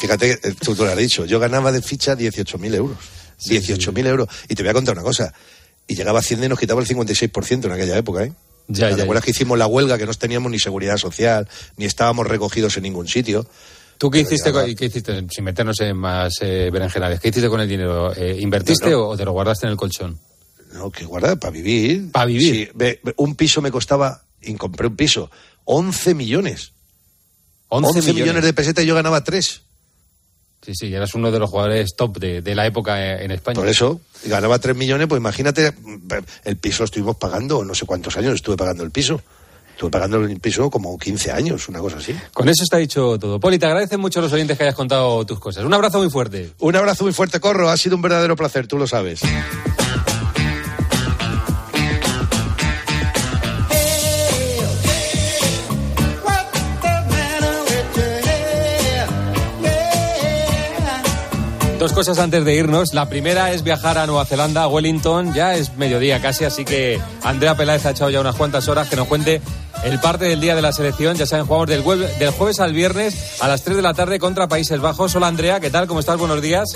Fíjate, eh, tú, tú lo has dicho, yo ganaba de ficha 18.000 euros. 18.000 euros. Y te voy a contar una cosa. Y llegaba a Hacienda y nos quitaba el 56% en aquella época, ¿eh? Ya, ¿Te acuerdas que hicimos la huelga, que no teníamos ni seguridad social, ni estábamos recogidos en ningún sitio? ¿Tú qué hiciste, con- qué hiciste, sin meternos en más eh, berenjenales, qué hiciste con el dinero? Eh, ¿Invertiste No, no. o te lo guardaste en el colchón? No, que guardar para vivir. ¿Pa vivir? Sí, un piso me costaba, y compré un piso, 11 millones. 11, 11, millones. de pesetas y yo ganaba 3. Sí, sí, eras uno de los jugadores top de, de la época en España. Por eso, ganaba 3 millones, pues imagínate, el piso lo estuvimos pagando, no sé cuántos años estuve pagando el piso. Estuve pagando el piso como 15 años, una cosa así. Con eso está dicho todo. Poli, te agradecen mucho los oyentes que hayas contado tus cosas. Un abrazo muy fuerte. Un abrazo muy fuerte, Corro. Ha sido un verdadero placer, tú lo sabes. Dos cosas antes de irnos. La primera es viajar a Nueva Zelanda, a Wellington. Ya es mediodía casi, así que Andrea Peláez ha echado ya unas cuantas horas que nos cuente el parte del día de la selección. Ya saben, jugamos del, del jueves al viernes a las 3 de la tarde contra Países Bajos. Hola Andrea, ¿qué tal? ¿Cómo estás? Buenos días.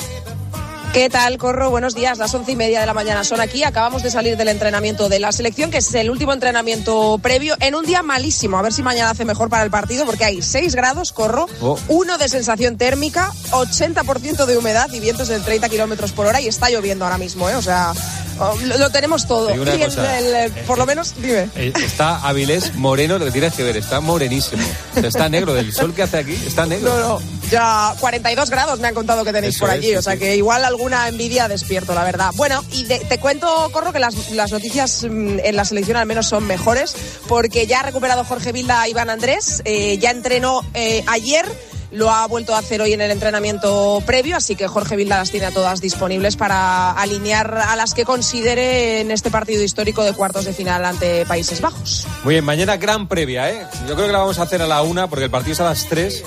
¿Qué tal, Corro? Buenos días. Las once y media de la mañana son aquí. Acabamos de salir del entrenamiento de la selección, que es el último entrenamiento previo, en un día malísimo. A ver si mañana hace mejor para el partido, porque hay 6 grados, Corro, Oh. uno de sensación térmica, 80% de humedad y vientos de 30 kilómetros por hora. Y está lloviendo ahora mismo, ¿eh? O sea, oh, lo, lo tenemos todo. Y el- el- el- por lo menos, dime. Eh, Está Avilés moreno, lo que tienes que ver, está morenísimo. O sea, está negro, del sol que hace aquí, está negro. No, no. Ya 42 grados me han contado que tenéis Eso por allí, o sea sí. que igual alguna envidia despierto, la verdad. Bueno, y de- te cuento, Corro, que las, las noticias mm, en la selección al menos son mejores, porque ya ha recuperado Jorge Vilda a Iván Andrés, eh, ya entrenó eh, ayer. Lo ha vuelto a hacer hoy en el entrenamiento previo, así que Jorge Vilda las tiene a todas disponibles para alinear a las que considere en este partido histórico de cuartos de final ante Países Bajos. Muy bien, mañana gran previa, ¿eh? Yo creo que la vamos a hacer a la una, porque el partido es a las 3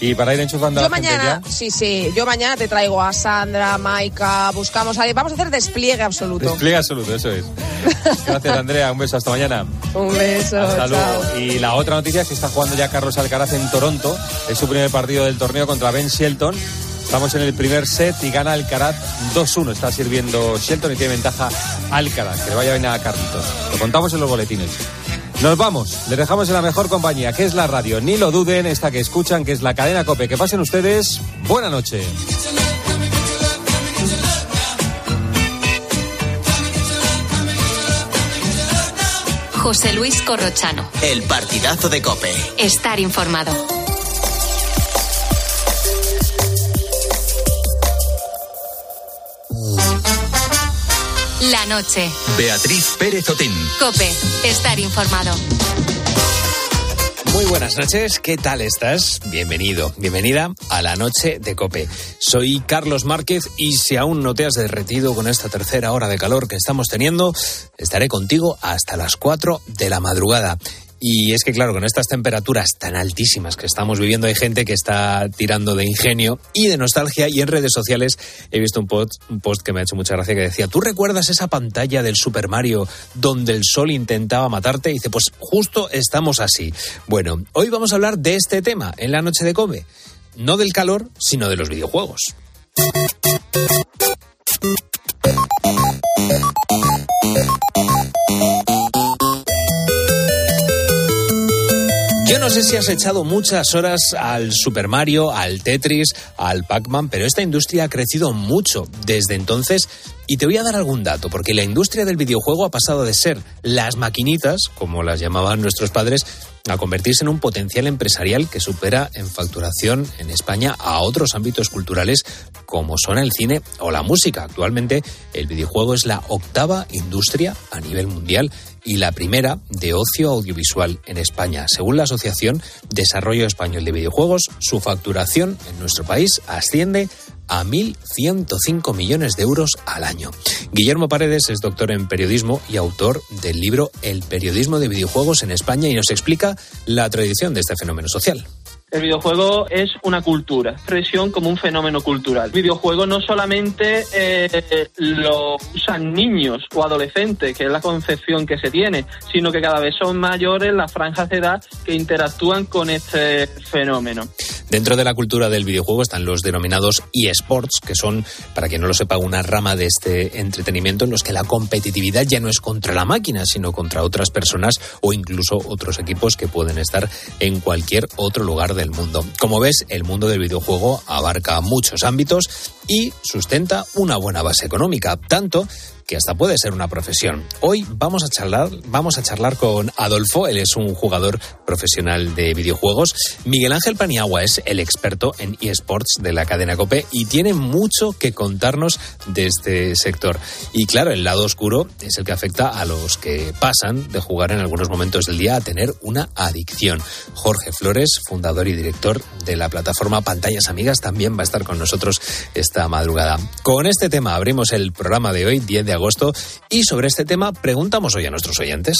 y para ir enchufando a Yo la gente mañana, ya. sí, sí, yo mañana te traigo a Sandra, Maika, buscamos a... Vamos a hacer despliegue absoluto. Despliegue absoluto, eso es. Gracias, Andrea. Un beso, hasta mañana. Un beso, Hasta chao. luego. Y la otra noticia es que está jugando ya Carlos Alcaraz en Toronto. Es su primer partido del torneo contra Ben Shelton. Estamos en el primer set y gana Alcaraz 2-1. Está sirviendo Shelton y tiene ventaja Alcaraz. Que le vaya bien a Carlitos. Lo contamos en los boletines. Nos vamos, les dejamos en la mejor compañía, que es la radio. Ni lo duden, esta que escuchan, que es la cadena Cope. Que pasen ustedes. Buena noche. José Luis Corrochano. El partidazo de Cope. Estar informado. La noche. Beatriz Pérez Otín. Cope. Estar informado. Muy buenas noches, ¿qué tal estás? Bienvenido, bienvenida a la noche de Cope. Soy Carlos Márquez y si aún no te has derretido con esta tercera hora de calor que estamos teniendo, estaré contigo hasta las 4 de la madrugada. Y es que claro, con estas temperaturas tan altísimas que estamos viviendo hay gente que está tirando de ingenio y de nostalgia y en redes sociales he visto un post, un post que me ha hecho mucha gracia que decía, ¿tú recuerdas esa pantalla del Super Mario donde el sol intentaba matarte? Y dice, pues justo estamos así. Bueno, hoy vamos a hablar de este tema en la noche de Come. No del calor, sino de los videojuegos. No sé si has echado muchas horas al Super Mario, al Tetris, al Pac-Man, pero esta industria ha crecido mucho desde entonces. Y te voy a dar algún dato, porque la industria del videojuego ha pasado de ser las maquinitas, como las llamaban nuestros padres, a convertirse en un potencial empresarial que supera en facturación en España a otros ámbitos culturales como son el cine o la música. Actualmente el videojuego es la octava industria a nivel mundial y la primera de ocio audiovisual en España. Según la Asociación Desarrollo Español de Videojuegos, su facturación en nuestro país asciende 1.105 millones de euros al año. Guillermo Paredes es doctor en periodismo y autor del libro El periodismo de videojuegos en España y nos explica la tradición de este fenómeno social. El videojuego es una cultura, expresión como un fenómeno cultural. El videojuego no solamente eh, lo usan niños o adolescentes, que es la concepción que se tiene, sino que cada vez son mayores las franjas de edad que interactúan con este fenómeno. Dentro de la cultura del videojuego están los denominados eSports, que son, para quien no lo sepa, una rama de este entretenimiento en los que la competitividad ya no es contra la máquina, sino contra otras personas o incluso otros equipos que pueden estar en cualquier otro lugar del mundo. Como ves, el mundo del videojuego abarca muchos ámbitos y sustenta una buena base económica, tanto que hasta puede ser una profesión. Hoy vamos a charlar, vamos a charlar con Adolfo, él es un jugador profesional de videojuegos. Miguel Ángel Paniagua es el experto en eSports de la cadena Cope y tiene mucho que contarnos de este sector. Y claro, el lado oscuro es el que afecta a los que pasan de jugar en algunos momentos del día a tener una adicción. Jorge Flores, fundador y director de la plataforma Pantallas Amigas, también va a estar con nosotros esta madrugada. Con este tema abrimos el programa de hoy, 10 de agosto. Y sobre este tema preguntamos hoy a nuestros oyentes.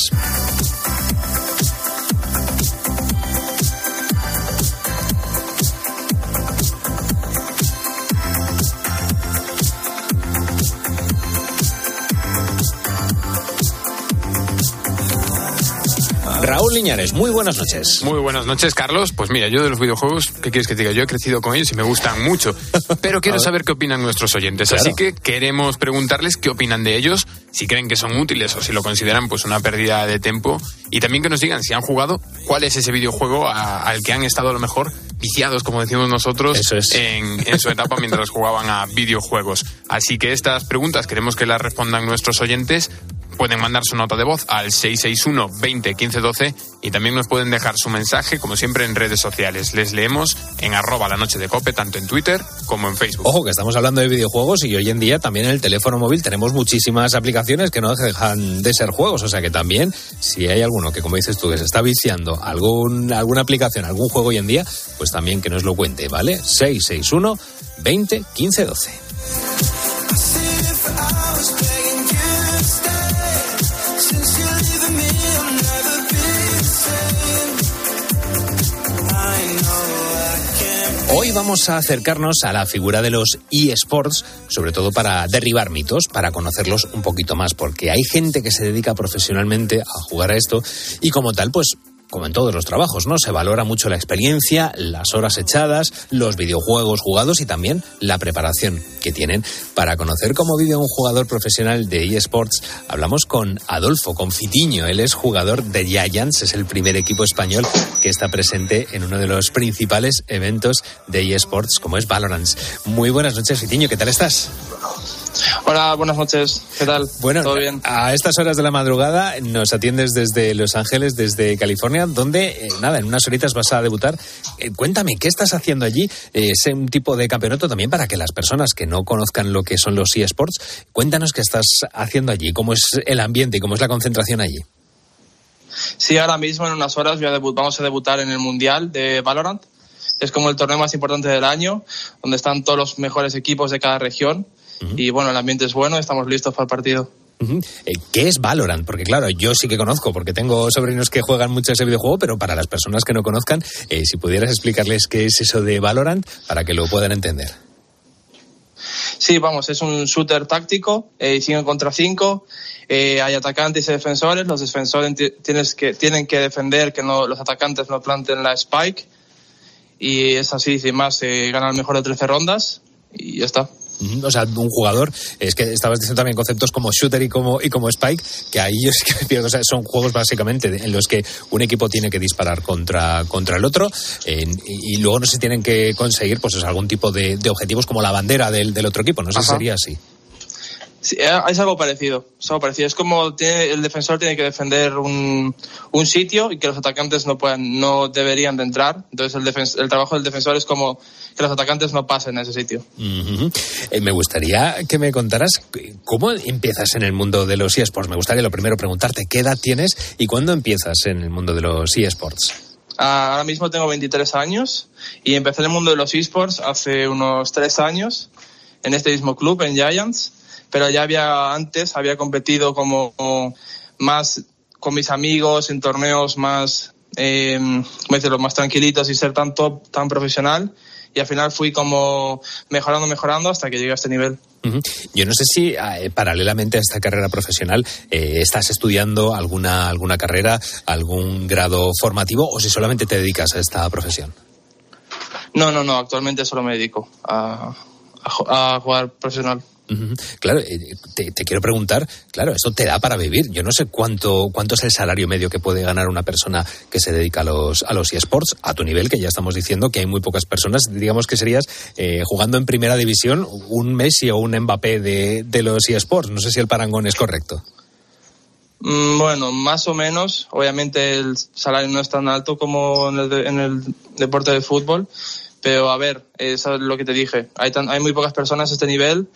Raúl Liñares, muy buenas noches. Muy buenas noches, Carlos. Pues mira, yo de los videojuegos, ¿qué quieres que te diga? Yo he crecido con ellos y me gustan mucho. Pero quiero saber qué opinan nuestros oyentes. Así que queremos preguntarles qué opinan de ellos, si creen que son útiles o si lo consideran pues una pérdida de tiempo. Y también que nos digan si han jugado, cuál es ese videojuego al que han estado a lo mejor viciados, como decimos nosotros, en, en su etapa mientras jugaban a videojuegos. Así que estas preguntas queremos que las respondan nuestros oyentes pueden mandar su nota de voz al 661 20 15 12 y también nos pueden dejar su mensaje, como siempre, en redes sociales. Les leemos en arroba la noche de cope, tanto en Twitter como en Facebook. Ojo, que estamos hablando de videojuegos y hoy en día también en el teléfono móvil tenemos muchísimas aplicaciones que no dejan de ser juegos. O sea que también, si hay alguno que, como dices tú, que se está viciando algún, alguna aplicación, algún juego hoy en día, pues también que nos lo cuente, ¿vale? 661 20 15 12. Hoy vamos a acercarnos a la figura de los eSports, sobre todo para derribar mitos, para conocerlos un poquito más, porque hay gente que se dedica profesionalmente a jugar a esto y como tal, pues como en todos los trabajos, ¿no? Se valora mucho la experiencia, las horas echadas, los videojuegos jugados y también la preparación que tienen. Para conocer cómo vive un jugador profesional de eSports, hablamos con Adolfo Confitiño. Él es jugador de Giants, es el primer equipo español que está presente en uno de los principales eventos de eSports, como es Valorant. Muy buenas noches, Fitiño, ¿qué tal estás? Hola, buenas noches. ¿Qué tal? Bueno, ¿todo bien? A estas horas de la madrugada nos atiendes desde Los Ángeles, desde California, donde, eh, nada, en unas horitas vas a debutar. Eh, cuéntame, ¿qué estás haciendo allí? Eh, es un tipo de campeonato también para que las personas que no conozcan lo que son los eSports, cuéntanos qué estás haciendo allí, cómo es el ambiente y cómo es la concentración allí. Sí, ahora mismo en unas horas vamos a debutar en el Mundial de Valorant. Es como el torneo más importante del año, donde están todos los mejores equipos de cada región y bueno, el ambiente es bueno, estamos listos para el partido. Eh, ¿Qué es Valorant? Porque claro, yo sí que conozco, porque tengo sobrinos que juegan mucho ese videojuego, pero para las personas que no conozcan, eh, si pudieras explicarles qué es eso de Valorant para que lo puedan entender. Sí, vamos, es un shooter táctico, 5 eh, contra 5. hay atacantes y defensores. Los defensores tienes que, tienen que defender que no, los atacantes no planten la spike. Y es así, sin más, se gana el mejor de 13 rondas y ya está. O sea, un jugador, es que estabas diciendo también conceptos como shooter y como, y como spike, que ahí yo sí que me pierdo. O sea, son juegos básicamente en los que un equipo tiene que disparar contra, contra el otro y, luego no se tienen que conseguir pues algún tipo de, objetivos como la bandera del, del otro equipo. No sé si sería así. Sí, eh, es algo parecido. Es algo parecido. Es como tiene, el defensor tiene que defender un, un, sitio y que los atacantes no puedan, no deberían de entrar. Entonces el, el trabajo del defensor es como que los atacantes no pasen a ese sitio. Eh, me gustaría que me contaras cómo empiezas en el mundo de los eSports. Me gustaría lo primero preguntarte qué edad tienes y cuándo empiezas en el mundo de los eSports. Ah, ahora mismo tengo 23 años y empecé en el mundo de los eSports hace unos tres años en este mismo club, en Giants pero ya había antes, había competido como, más con mis amigos en torneos más, eh, más tranquilitos y ser tan top, tan profesional. Y al final fui como mejorando, mejorando hasta que llegué a este nivel. Yo no sé si eh, paralelamente a esta carrera profesional eh, estás estudiando alguna, alguna carrera, algún grado formativo o si solamente te dedicas a esta profesión. No, no, no, actualmente solo me dedico a, a, a jugar profesional. Claro, eh, te, quiero preguntar, claro, esto te da para vivir. Yo no sé cuánto, cuánto es el salario medio que puede ganar una persona que se dedica a los, a los eSports, a tu nivel, que ya estamos diciendo que hay muy pocas personas. Digamos que serías eh, jugando en primera división un Messi o un Mbappé de, de los eSports. No sé si el parangón es correcto. Mm, bueno, más o menos. Obviamente el salario no es tan alto como en el, en el deporte de fútbol. Pero a ver, eso es lo que te dije. Hay, tan, hay muy pocas personas a este nivel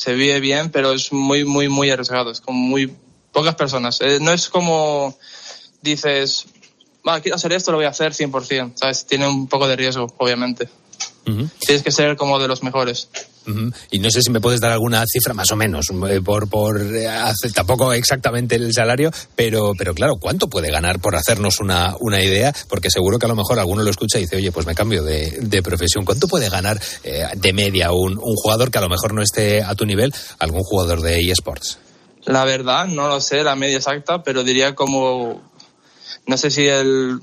se vive bien, pero es muy, muy, muy arriesgado. Es como muy pocas personas. Eh, no es como dices, va, quiero hacer esto, lo voy a hacer 100%. ¿sabes? Tiene un poco de riesgo, obviamente. Uh -huh. Tienes que ser como de los mejores. Y no sé si me puedes dar alguna cifra más o menos, eh, por, por eh, tampoco exactamente el salario, pero, pero claro, ¿cuánto puede ganar por hacernos una, una idea? Porque seguro que a lo mejor alguno lo escucha y dice, oye, pues me cambio de, de profesión. ¿Cuánto puede ganar eh, de media un jugador que a lo mejor no esté a tu nivel, algún jugador de eSports? La verdad, no lo sé, la media exacta, pero diría como, no sé si el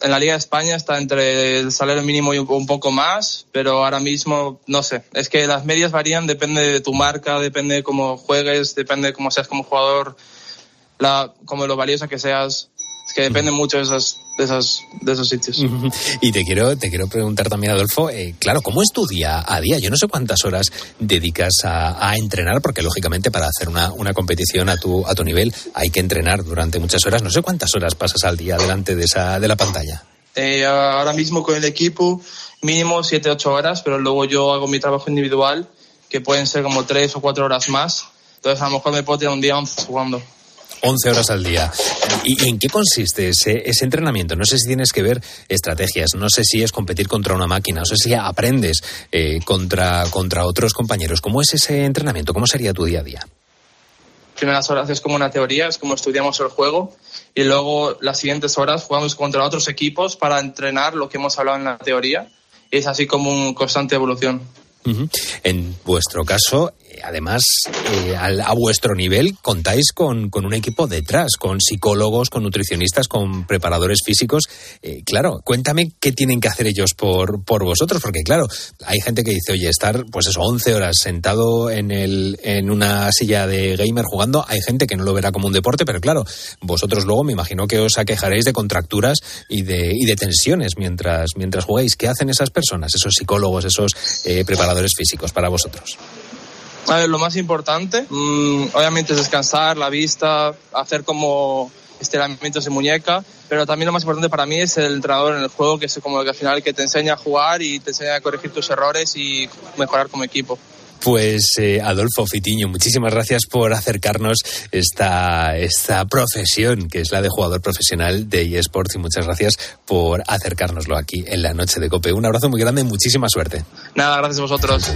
en la Liga de España está entre el salario mínimo y un poco más, pero ahora mismo no sé. Es que las medias varían, depende de tu marca, depende de cómo juegues, depende de cómo seas como jugador, la, como lo valiosa que seas. Es que depende mucho de esos, de esos, de esos sitios. Y te quiero, te quiero preguntar también, Adolfo, eh, claro, ¿cómo es tu día a día? Yo no sé cuántas horas dedicas a, a entrenar, porque lógicamente para hacer una, una, competición a tu, a tu nivel hay que entrenar durante muchas horas. No sé cuántas horas pasas al día delante de, esa, de la pantalla. Eh, ahora mismo con el equipo mínimo 7-8 horas, pero luego yo hago mi trabajo individual, que pueden ser como 3 o 4 horas más. Entonces a lo mejor me puedo tirar un día 11 jugando. 11 horas al día. ¿Y en qué consiste ese, ese, entrenamiento? No sé si tienes que ver estrategias, no sé si es competir contra una máquina, no sé si aprendes eh, contra, contra otros compañeros. ¿Cómo es ese entrenamiento? ¿Cómo sería tu día a día? Primeras horas es como una teoría, es como estudiamos el juego y luego las siguientes horas jugamos contra otros equipos para entrenar lo que hemos hablado en la teoría y es así como una constante evolución. Uh -huh. En vuestro caso, además, eh, a, a, vuestro nivel contáis con, con, un equipo detrás, con psicólogos, con nutricionistas, con preparadores físicos. Eh, claro, cuéntame qué tienen que hacer ellos por, por vosotros, porque claro, hay gente que dice, oye, estar, pues eso, 11 horas sentado en, el, en una silla de gamer jugando, hay gente que no lo verá como un deporte, pero claro, vosotros luego me imagino que os aquejaréis de contracturas y de, y de tensiones mientras, mientras jugáis. ¿Qué hacen esas personas, esos psicólogos, esos eh, preparadores físicos para vosotros? A ver, lo más importante, mmm, obviamente, es descansar la vista, hacer como estiramientos de muñeca, pero también lo más importante para mí es el entrenador en el juego, que es como el que al final que te enseña a jugar y te enseña a corregir tus errores y mejorar como equipo. Pues eh, Adolfo Fitiño, muchísimas gracias por acercarnos esta, esta profesión que es la de jugador profesional de eSports y muchas gracias por acercárnoslo aquí en la noche de Cope. Un abrazo muy grande y muchísima suerte. Nada, gracias a vosotros.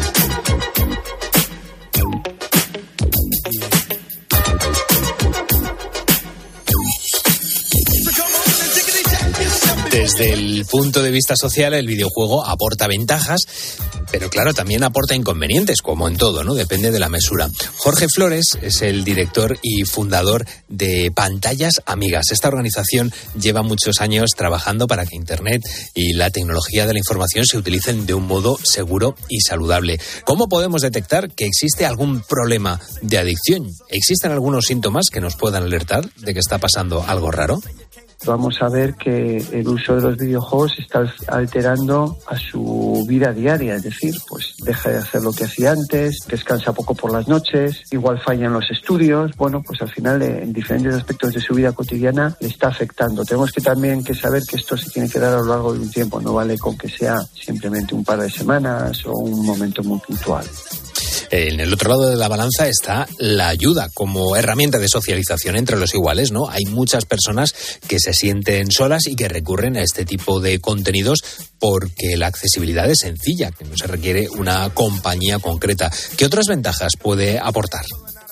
Desde el punto de vista social, el videojuego aporta ventajas, pero claro, también aporta inconvenientes, como en todo, ¿no? Depende de la mesura. Jorge Flores es el director y fundador de Pantallas Amigas. Esta organización lleva muchos años trabajando para que Internet y la tecnología de la información se utilicen de un modo seguro y saludable. ¿Cómo podemos detectar que existe algún problema de adicción? ¿Existen algunos síntomas que nos puedan alertar de que está pasando algo raro? Vamos a ver que el uso de los videojuegos está alterando a su vida diaria, es decir, pues deja de hacer lo que hacía antes, descansa poco por las noches, igual fallan los estudios, bueno, pues al final en diferentes aspectos de su vida cotidiana le está afectando. Tenemos que también que saber que esto se tiene que dar a lo largo de un tiempo, no vale con que sea simplemente un par de semanas o un momento muy puntual. En el otro lado de la balanza está la ayuda como herramienta de socialización entre los iguales, ¿no? Hay muchas personas que se sienten solas y que recurren a este tipo de contenidos porque la accesibilidad es sencilla, que no se requiere una compañía concreta. ¿Qué otras ventajas puede aportar?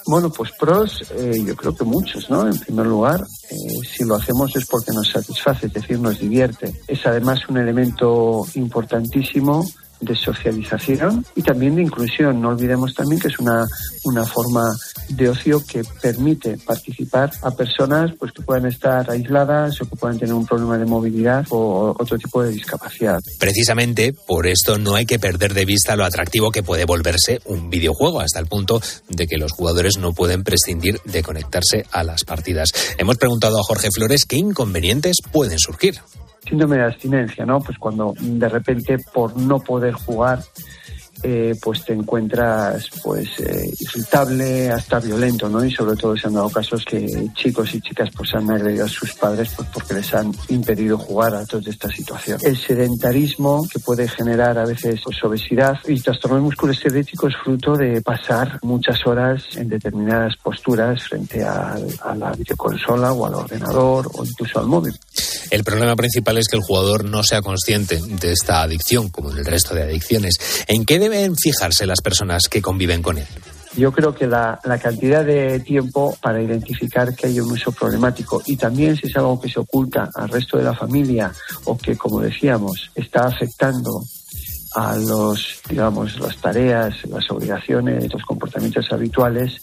Bueno, pues pros, eh, yo creo que muchos, ¿no? En primer lugar, eh, si lo hacemos es porque nos satisface, es decir, nos divierte. Es además un elemento importantísimo de socialización y también de inclusión. No olvidemos también que es una, una forma de ocio que permite participar a personas pues que puedan estar aisladas o que puedan tener un problema de movilidad o otro tipo de discapacidad. Precisamente por esto no hay que perder de vista lo atractivo que puede volverse un videojuego hasta el punto de que los jugadores no pueden prescindir de conectarse a las partidas. Hemos preguntado a Jorge Flores qué inconvenientes pueden surgir síndrome de abstinencia, ¿no? Pues cuando de repente por no poder jugar eh, pues te encuentras pues eh, hasta violento, ¿no? Y sobre todo se han dado casos que chicos y chicas pues han agredido a sus padres pues porque les han impedido jugar a toda esta situación. El sedentarismo que puede generar a veces pues, obesidad y trastornos musculoesquelético es fruto de pasar muchas horas en determinadas posturas frente a, a la videoconsola o al ordenador o incluso al móvil. El problema principal es que el jugador no sea consciente de esta adicción, como en el resto de adicciones. ¿En qué deben fijarse las personas que conviven con él? Yo creo que la, cantidad de tiempo para identificar que hay un uso problemático y también si es algo que se oculta al resto de la familia o que, como decíamos, está afectando a los, digamos, las tareas, las obligaciones, los comportamientos habituales,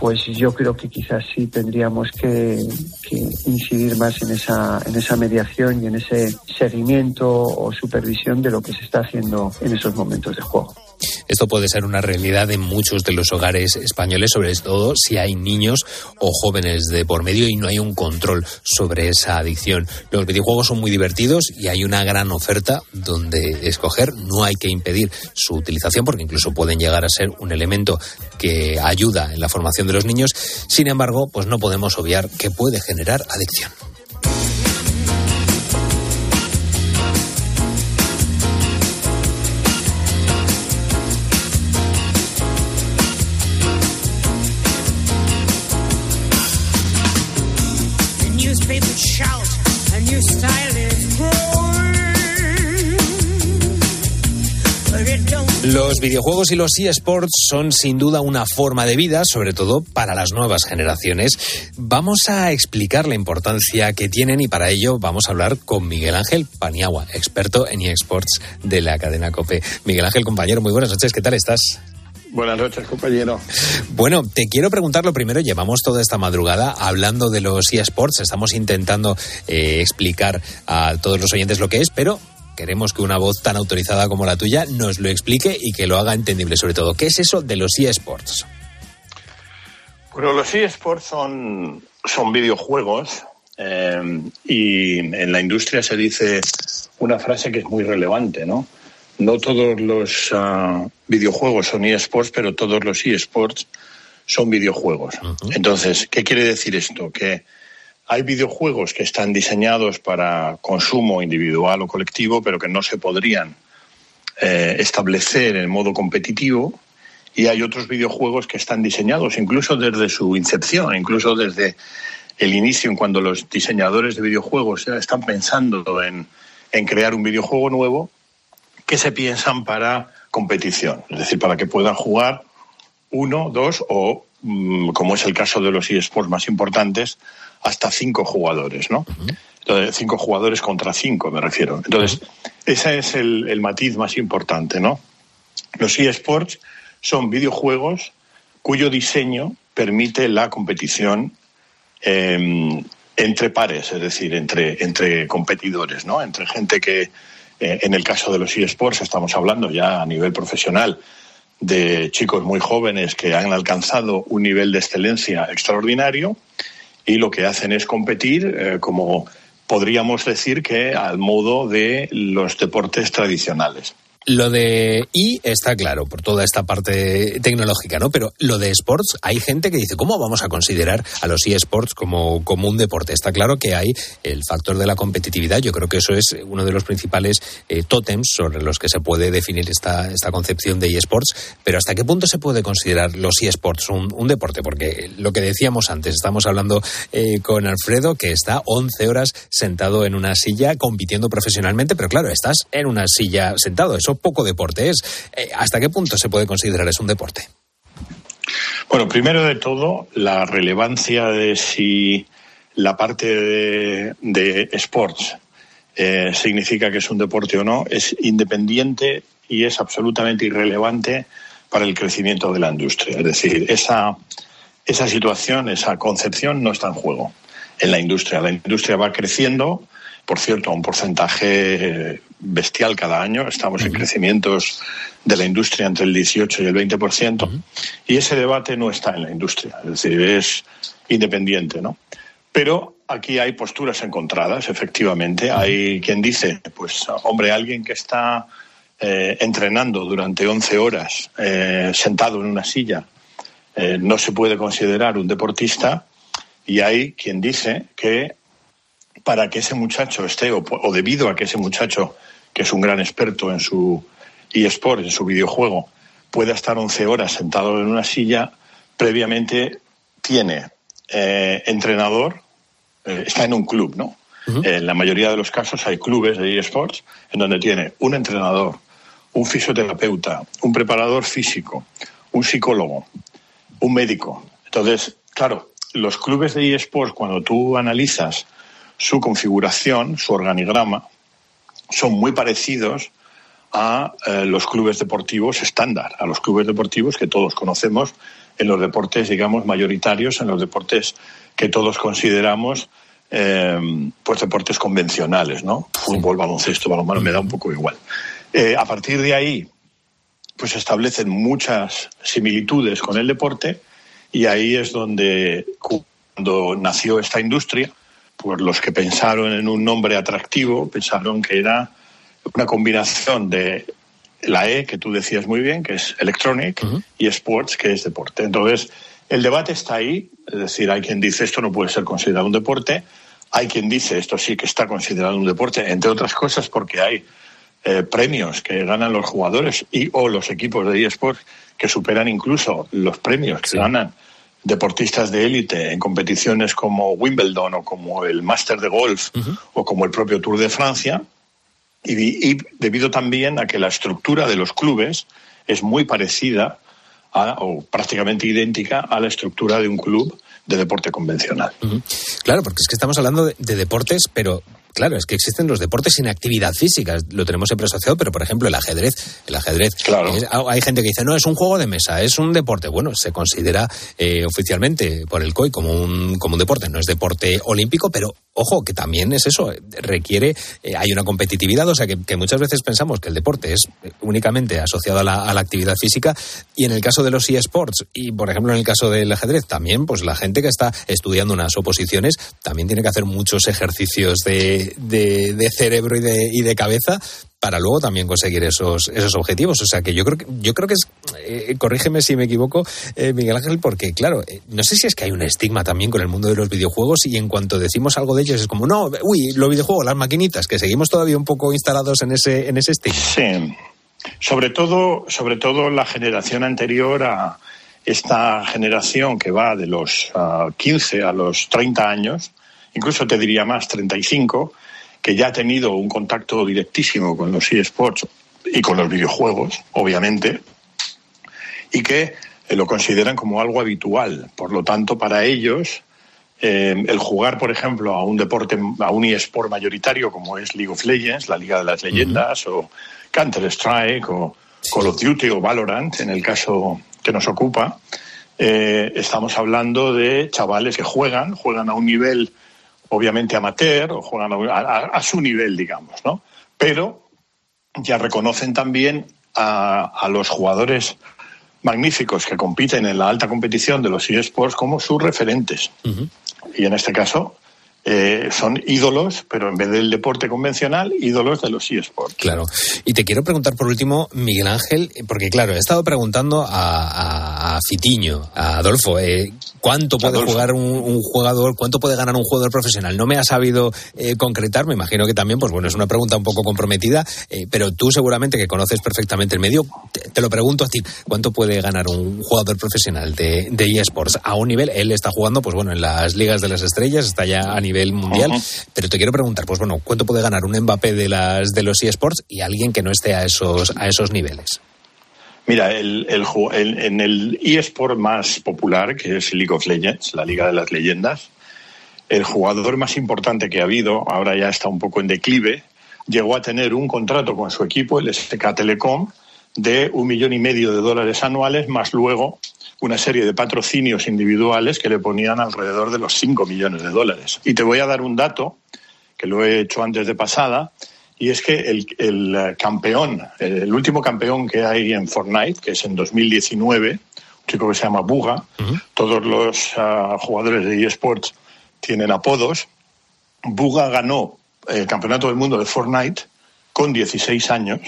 pues yo creo que quizás sí tendríamos que, incidir más en esa, en esa mediación y en ese seguimiento o supervisión de lo que se está haciendo en esos momentos de juego. Esto puede ser una realidad en muchos de los hogares españoles, sobre todo si hay niños o jóvenes de por medio y no hay un control sobre esa adicción. Los videojuegos son muy divertidos y hay una gran oferta donde escoger. No hay que impedir su utilización porque incluso pueden llegar a ser un elemento que ayuda en la formación de los niños. Sin embargo, pues no podemos obviar que puede generar adicción. Los videojuegos y los eSports son sin duda una forma de vida, sobre todo para las nuevas generaciones. Vamos a explicar la importancia que tienen y para ello vamos a hablar con Miguel Ángel Paniagua, experto en eSports de la cadena COPE. Miguel Ángel, compañero, muy buenas noches, ¿qué tal estás? Buenas noches, compañero. Bueno, te quiero preguntar lo primero. Llevamos toda esta madrugada hablando de los eSports. Estamos intentando eh, explicar a todos los oyentes lo que es, pero queremos que una voz tan autorizada como la tuya nos lo explique y que lo haga entendible, sobre todo. ¿Qué es eso de los eSports? Bueno, los eSports son, son videojuegos eh, y en la industria se dice una frase que es muy relevante, ¿no? No todos los ah, videojuegos son eSports, pero todos los eSports son videojuegos. Entonces, ¿qué quiere decir esto? Que hay videojuegos que están diseñados para consumo individual o colectivo, pero que no se podrían eh, establecer en modo competitivo. Y hay otros videojuegos que están diseñados incluso desde su incepción, incluso desde el inicio, en cuando los diseñadores de videojuegos ya están pensando en crear un videojuego nuevo, que se piensan para competición, es decir, para que puedan jugar uno, dos o, mm, como es el caso de los eSports más importantes, hasta cinco jugadores, ¿no? Entonces, cinco jugadores contra cinco, me refiero. Entonces, ese es el, matiz más importante, ¿no? Los eSports son videojuegos cuyo diseño permite la competición em, entre pares, es decir, entre, entre competidores, ¿no? Entre gente que en el caso de los eSports estamos hablando ya a nivel profesional de chicos muy jóvenes que han alcanzado un nivel de excelencia extraordinario y lo que hacen es competir eh, como podríamos decir que al modo de los deportes tradicionales. Lo de I está claro por toda esta parte tecnológica, ¿no? Pero lo de sports, hay gente que dice, ¿cómo vamos a considerar a los eSports como, como un deporte? Está claro que hay el factor de la competitividad. Yo creo que eso es uno de los principales eh, tótems sobre los que se puede definir esta, esta concepción de eSports. Pero ¿hasta qué punto se puede considerar los eSports un, deporte? Porque lo que decíamos antes, estamos hablando eh, con Alfredo, que está 11 horas sentado en una silla compitiendo profesionalmente, pero claro, estás en una silla sentado. Eso poco deporte es. Eh, ¿Hasta qué punto se puede considerar es un deporte? Bueno, primero de todo, la relevancia de si la parte de, sports eh, significa que es un deporte o no, es independiente y es absolutamente irrelevante para el crecimiento de la industria. Es decir, esa, esa situación, esa concepción no está en juego en la industria. La industria va creciendo, por cierto, a un porcentaje eh, bestial cada año. Estamos en crecimientos de la industria entre el 18 y el 20%. Y ese debate no está en la industria, es decir, es independiente, ¿no? Pero aquí hay posturas encontradas, efectivamente. Hay quien dice, pues, hombre, alguien que está eh, entrenando durante 11 horas eh, sentado en una silla no se puede considerar un deportista y hay quien dice que para que ese muchacho esté, o, debido a que ese muchacho, que es un gran experto en su eSport, en su videojuego, pueda estar 11 horas sentado en una silla, previamente tiene eh, entrenador, eh, está en un club, ¿no? En la mayoría de los casos hay clubes de eSports en donde tiene un entrenador, un fisioterapeuta, un preparador físico, un psicólogo, un médico. Entonces, claro, los clubes de eSports, cuando tú analizas su configuración, su organigrama, son muy parecidos a eh, los clubes deportivos estándar, a los clubes deportivos que todos conocemos en los deportes, digamos, mayoritarios, en los deportes que todos consideramos eh, pues deportes convencionales, ¿no? Fútbol, baloncesto, balonmano, me da un poco igual. Eh, a partir de ahí, pues establecen muchas similitudes con el deporte y ahí es donde, cuando nació esta industria, pues los que pensaron en un nombre atractivo pensaron que era una combinación de la E, que tú decías muy bien, que es electronic, y sports, que es deporte. Entonces, el debate está ahí, es decir, hay quien dice esto no puede ser considerado un deporte, hay quien dice esto sí que está considerado un deporte, entre otras cosas porque hay eh, premios que ganan los jugadores y o los equipos de eSports que superan incluso los premios que ganan deportistas de élite en competiciones como Wimbledon o como el Master de Golf o como el propio Tour de Francia, y, debido también a que la estructura de los clubes es muy parecida o prácticamente idéntica a la estructura de un club de deporte convencional. Claro, porque es que estamos hablando de deportes, pero Claro, es que existen los deportes sin actividad física, lo tenemos siempre asociado, pero por ejemplo el ajedrez, el ajedrez, claro. hay gente que dice, no, es un juego de mesa, es un deporte. Bueno, se considera eh, oficialmente por el COI como un, como un deporte, no es deporte olímpico, pero ojo, que también es eso, requiere, eh, hay una competitividad, o sea que, muchas veces pensamos que el deporte es únicamente asociado a la, a la actividad física y en el caso de los eSports y por ejemplo en el caso del ajedrez también, pues la gente que está estudiando unas oposiciones también tiene que hacer muchos ejercicios de de, cerebro y de, y de cabeza para luego también conseguir esos, esos objetivos. O sea que yo creo que, yo creo que es, eh, corrígeme si me equivoco, eh, Miguel Ángel, porque claro, eh, no sé si es que hay un estigma también con el mundo de los videojuegos y en cuanto decimos algo de ellos es como, no, uy, los videojuegos, las maquinitas, que seguimos todavía un poco instalados en ese, en ese estigma. Sí, sobre todo, sobre todo la generación anterior a esta generación que va de los 15 a los 30 años, incluso te diría más, 35, que ya ha tenido un contacto directísimo con los eSports y con los videojuegos, obviamente, y que eh, lo consideran como algo habitual. Por lo tanto, para ellos, eh, el jugar, por ejemplo, a un deporte, a un eSport mayoritario como es League of Legends, la Liga de las Leyendas, o Counter-Strike, o Call of Duty o Valorant, en el caso que nos ocupa, eh, estamos hablando de chavales que juegan, juegan a un nivel obviamente amateur o juegan a, su nivel, digamos, ¿no? Pero ya reconocen también a, los jugadores magníficos que compiten en la alta competición de los eSports como sus referentes. Y en este caso, eh, son ídolos, pero en vez del deporte convencional, ídolos de los eSports. Claro. Y te quiero preguntar por último, Miguel Ángel, porque claro, he estado preguntando a, Fitiño, a Adolfo, eh, ¿cuánto puede jugar un, jugador, cuánto puede ganar un jugador profesional? No me ha sabido eh, concretar, me imagino que también, pues bueno, es una pregunta un poco comprometida, pero tú seguramente que conoces perfectamente el medio, te, lo pregunto a ti, ¿cuánto puede ganar un jugador profesional de, de eSports? A un nivel, él está jugando, pues bueno, en las ligas de las estrellas, está ya a nivel mundial. Pero te quiero preguntar, pues bueno, ¿cuánto puede ganar un Mbappé de las de los eSports y alguien que no esté a esos a esos niveles? Mira, el, en el eSport más popular, que es League of Legends, la Liga de las Leyendas, el jugador más importante que ha habido, ahora ya está un poco en declive, llegó a tener un contrato con su equipo, el SK Telecom, de un millón y medio de dólares anuales, más luego una serie de patrocinios individuales que le ponían alrededor de los 5 millones de dólares. Y te voy a dar un dato, que lo he hecho antes de pasada, y es que el, el campeón, el último campeón que hay en Fortnite, que es en 2019, un chico que se llama Buga, todos los uh, jugadores de eSports tienen apodos, Buga ganó el campeonato del mundo de Fortnite con 16 años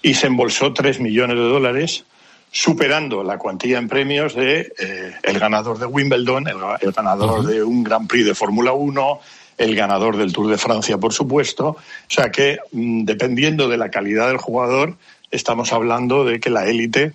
y se embolsó 3 millones de dólares superando la cuantía en premios de eh, el ganador de Wimbledon, el, el ganador uh -huh. de un Grand Prix de Fórmula 1, el ganador del Tour de Francia, por supuesto. O sea que, mmm, dependiendo de la calidad del jugador, estamos hablando de que la élite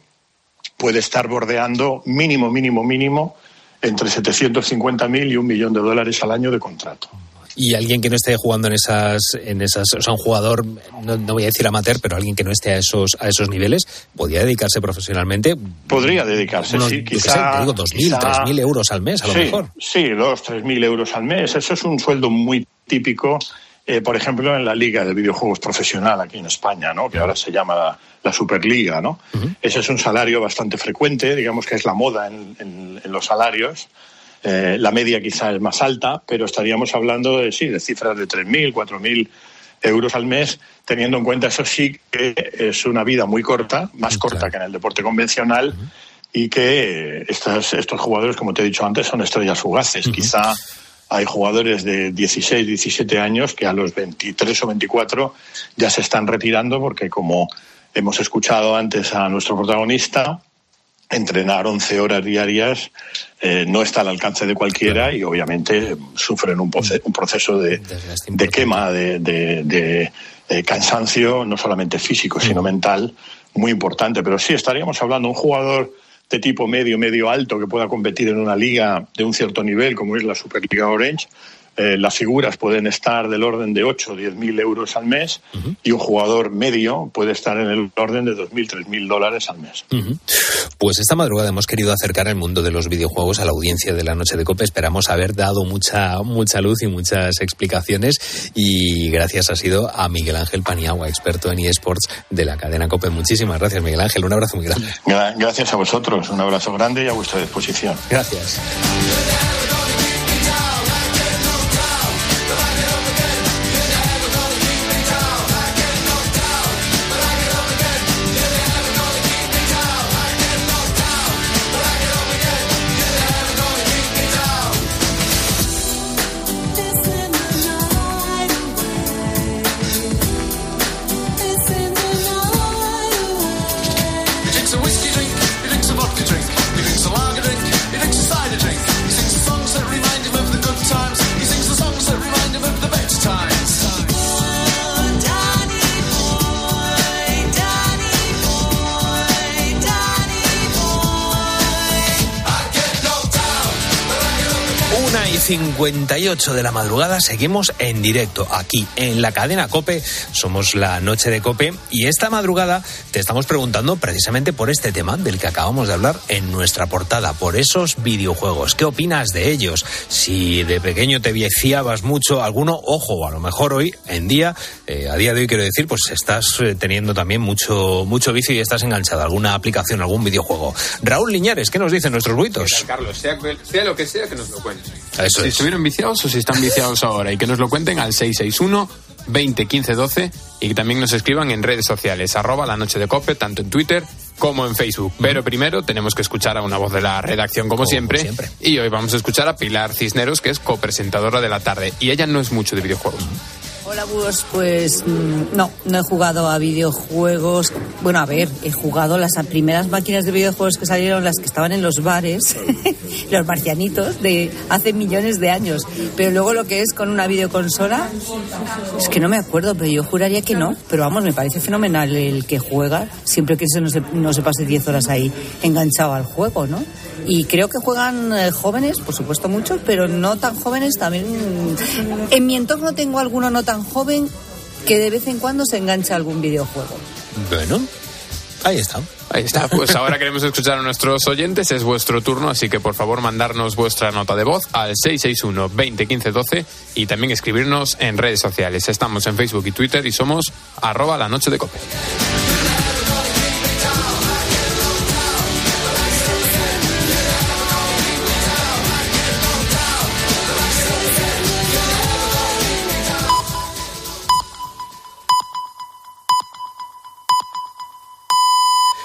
puede estar bordeando mínimo, mínimo, mínimo entre 750.000 y un millón de dólares al año de contrato y alguien que no esté jugando en esas, en esas, o sea, un jugador, no, no, voy a decir amateur, pero alguien que no esté a esos, a esos niveles, podría dedicarse profesionalmente. Podría dedicarse, unos, sí, quizá. Sé, te digo, dos mil, tres mil euros al mes, a lo sí, mejor. Sí, dos, tres mil euros al mes. Eso es un sueldo muy típico, eh, por ejemplo, en la Liga de Videojuegos Profesional aquí en España, ¿no? Que ahora se llama la, la Superliga, ¿no? Uh -huh. Ese es un salario bastante frecuente, digamos que es la moda en, en, en los salarios. Eh, la media quizá es más alta, pero estaríamos hablando de, sí, de cifras de 3.000, 4.000 euros al mes, teniendo en cuenta eso sí que es una vida muy corta, más corta claro. que en el deporte convencional, uh -huh. y que estos, estos jugadores, como te he dicho antes, son estrellas fugaces. Uh -huh. Quizá hay jugadores de 16, 17 años que a los 23 o 24 ya se están retirando porque, como hemos escuchado antes a nuestro protagonista, entrenar 11 horas diarias eh, no está al alcance de cualquiera y obviamente sufren un, proceso, de, de quema, de, de, de eh, cansancio, no solamente físico, sino mental, muy importante. Pero sí, estaríamos hablando de un jugador de tipo medio, medio alto que pueda competir en una liga de un cierto nivel, como es la Superliga Orange, eh, las figuras pueden estar del orden de 8 o 10 mil euros al mes uh -huh. y un jugador medio puede estar en el orden de 2.000, 3.000 dólares al mes. Uh -huh. Pues esta madrugada hemos querido acercar el mundo de los videojuegos a la audiencia de la Noche de Cope. Esperamos haber dado mucha, mucha luz y muchas explicaciones y gracias ha sido a Miguel Ángel Paniagua, experto en eSports de la cadena Cope. Muchísimas gracias, Miguel Ángel. Un abrazo muy grande. Gracias a vosotros. Un abrazo grande y a vuestra disposición. Gracias. 58 de la madrugada seguimos en directo aquí en la cadena Cope. Somos la noche de Cope y esta madrugada te estamos preguntando precisamente por este tema del que acabamos de hablar en nuestra portada, por esos videojuegos. ¿Qué opinas de ellos? Si de pequeño te fiabas mucho alguno, ojo, a lo mejor hoy en día, eh, a día de hoy quiero decir, pues estás eh, teniendo también mucho, mucho vicio y estás enganchado a alguna aplicación, algún videojuego. Raúl Liñares, ¿qué nos dicen nuestros buitos? Carlos, sea, sea lo que sea, que nos lo cuenten. Eso si es. Estuvieron viciados o si están viciados ahora y que nos lo cuenten al 661 20 15 12 y que también nos escriban en redes sociales arroba la noche de cope tanto en Twitter como en Facebook. Pero primero tenemos que escuchar a una voz de la redacción como, como siempre, siempre, y hoy vamos a escuchar a Pilar Cisneros que es copresentadora de la tarde y ella no es mucho de videojuegos. Hola. Pues mm, no, no he jugado a videojuegos. Bueno, a ver, he jugado las primeras máquinas de videojuegos que salieron, las que estaban en los bares, los marcianitos, de hace millones de años. Pero luego lo que es con una videoconsola, es que no me acuerdo, pero yo juraría que no. Pero vamos, me parece fenomenal el que juega, siempre que eso no se, no se pase 10 horas ahí enganchado al juego, ¿no? Y creo que juegan eh, jóvenes, por supuesto muchos, pero no tan jóvenes también. En mi entorno tengo alguno no tan joven que de vez en cuando se engancha a algún videojuego. Bueno, ahí está. Ahí está, pues ahora queremos escuchar a nuestros oyentes, es vuestro turno, así que por favor mandarnos vuestra nota de voz al 661 20 15 12 y también escribirnos en redes sociales. Estamos en Facebook y Twitter y somos arroba la noche de cope.